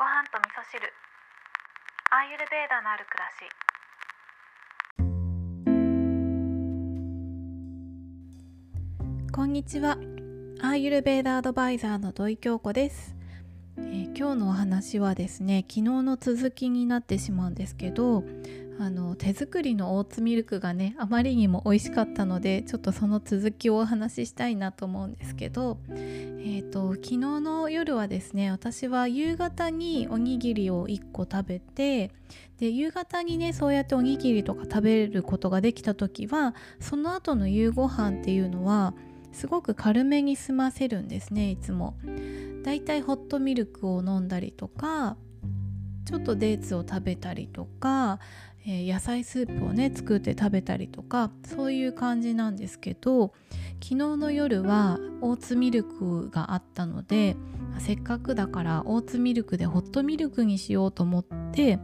ご飯と味噌汁。アーユルベーダのある暮らし。こんにちは。アーユルベーダアドバイザーの土井京子です、えー、今日のお話はですね昨日の続きになってしまうんですけどあの手作りのオーツミルクがねあまりにも美味しかったのでちょっとその続きをお話ししたいなと思うんですけど、えーと、昨日の夜はですね私は夕方におにぎりを1個食べてで夕方にねそうやっておにぎりとか食べることができた時はその後の夕ご飯っていうのはすごく軽めに済ませるんですねいつも。だいたいホットミルクを飲んだりとかちょっとデーツを食べたりとかえー、野菜スープをね作って食べたりとかそういう感じなんですけど昨日の夜はオーツミルクがあったのでせっかくだからオーツミルクでホットミルクにしようと思って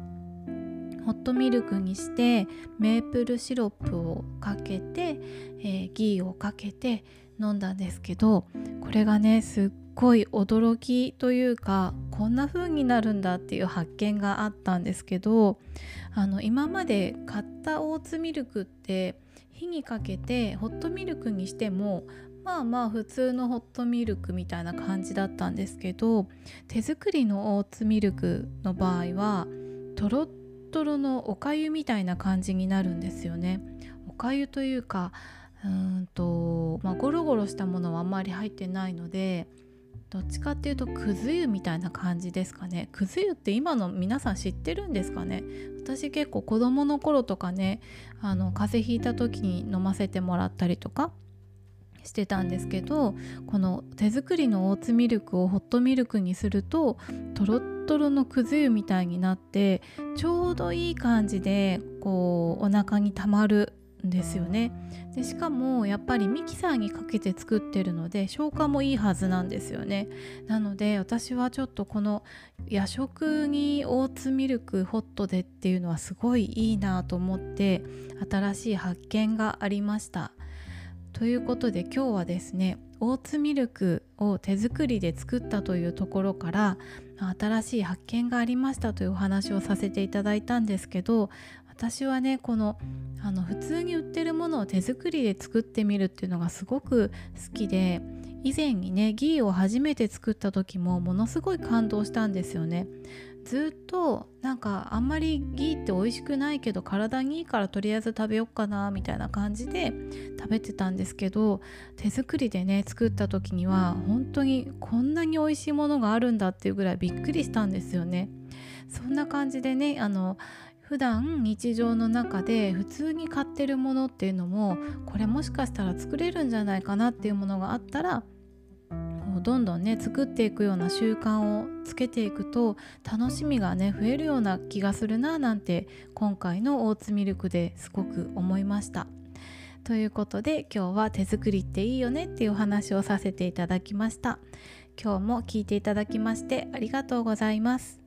ホットミルクにしてメープルシロップをかけて、えー、ギーをかけて飲んだんですけどこれがねすっごい驚きというかこんな風になるんだっていう発見があったんですけどあの今まで買ったオーツミルクって火にかけてホットミルクにしてもまあまあ普通のホットミルクみたいな感じだったんですけど手作りのオーツミルクの場合はとろっとろのおかゆみたいな感じになるんですよね。おかゆというかうんと、まあ、ゴロゴロしたものはあんまり入ってないのでどっちかっていうとくず湯みたいな感じですかね。くず湯って今の皆さん知ってるんですかね。私結構子供の頃とかねあの風邪ひいた時に飲ませてもらったりとかしてたんですけどこの手作りのオーツミルクをホットミルクにするととろっとろのくず湯みたいになってちょうどいい感じでこうお腹にたまるですよね。でしかもやっぱりミキサーにかけて作ってるので消化もいいはずなんですよね。なので私はちょっとこの夜食にオーツミルクホットでっていうのはすごいいいなと思って新しい発見がありました。ということで今日はですねオーツミルクを手作りで作ったというところから新しい発見がありましたというお話をさせていただいたんですけど私はねこのあの普通に売ってるものを手作りで作ってみるっていうのがすごく好きで以前にねギーを初めて作った時もものすごい感動したんですよね。ずっとなんかあんまりギーって美味しくないけど体にいいからとりあえず食べよっかなみたいな感じで食べてたんですけど手作りでね作った時には本当にこんなに美味しいものがあるんだっていうぐらいびっくりしたんですよね。そんな感じでねあの普段日常の中で普通に買ってるものっていうのもこれもしかしたら作れるんじゃないかなっていうものがあったらどんどんね作っていくような習慣をつけていくと楽しみがね増えるような気がするななんて今回のオーツミルクですごく思いました。ということで今日は手作りっていいよねっていうお話をさせていただきました。今日も聞いていただきましてありがとうございます。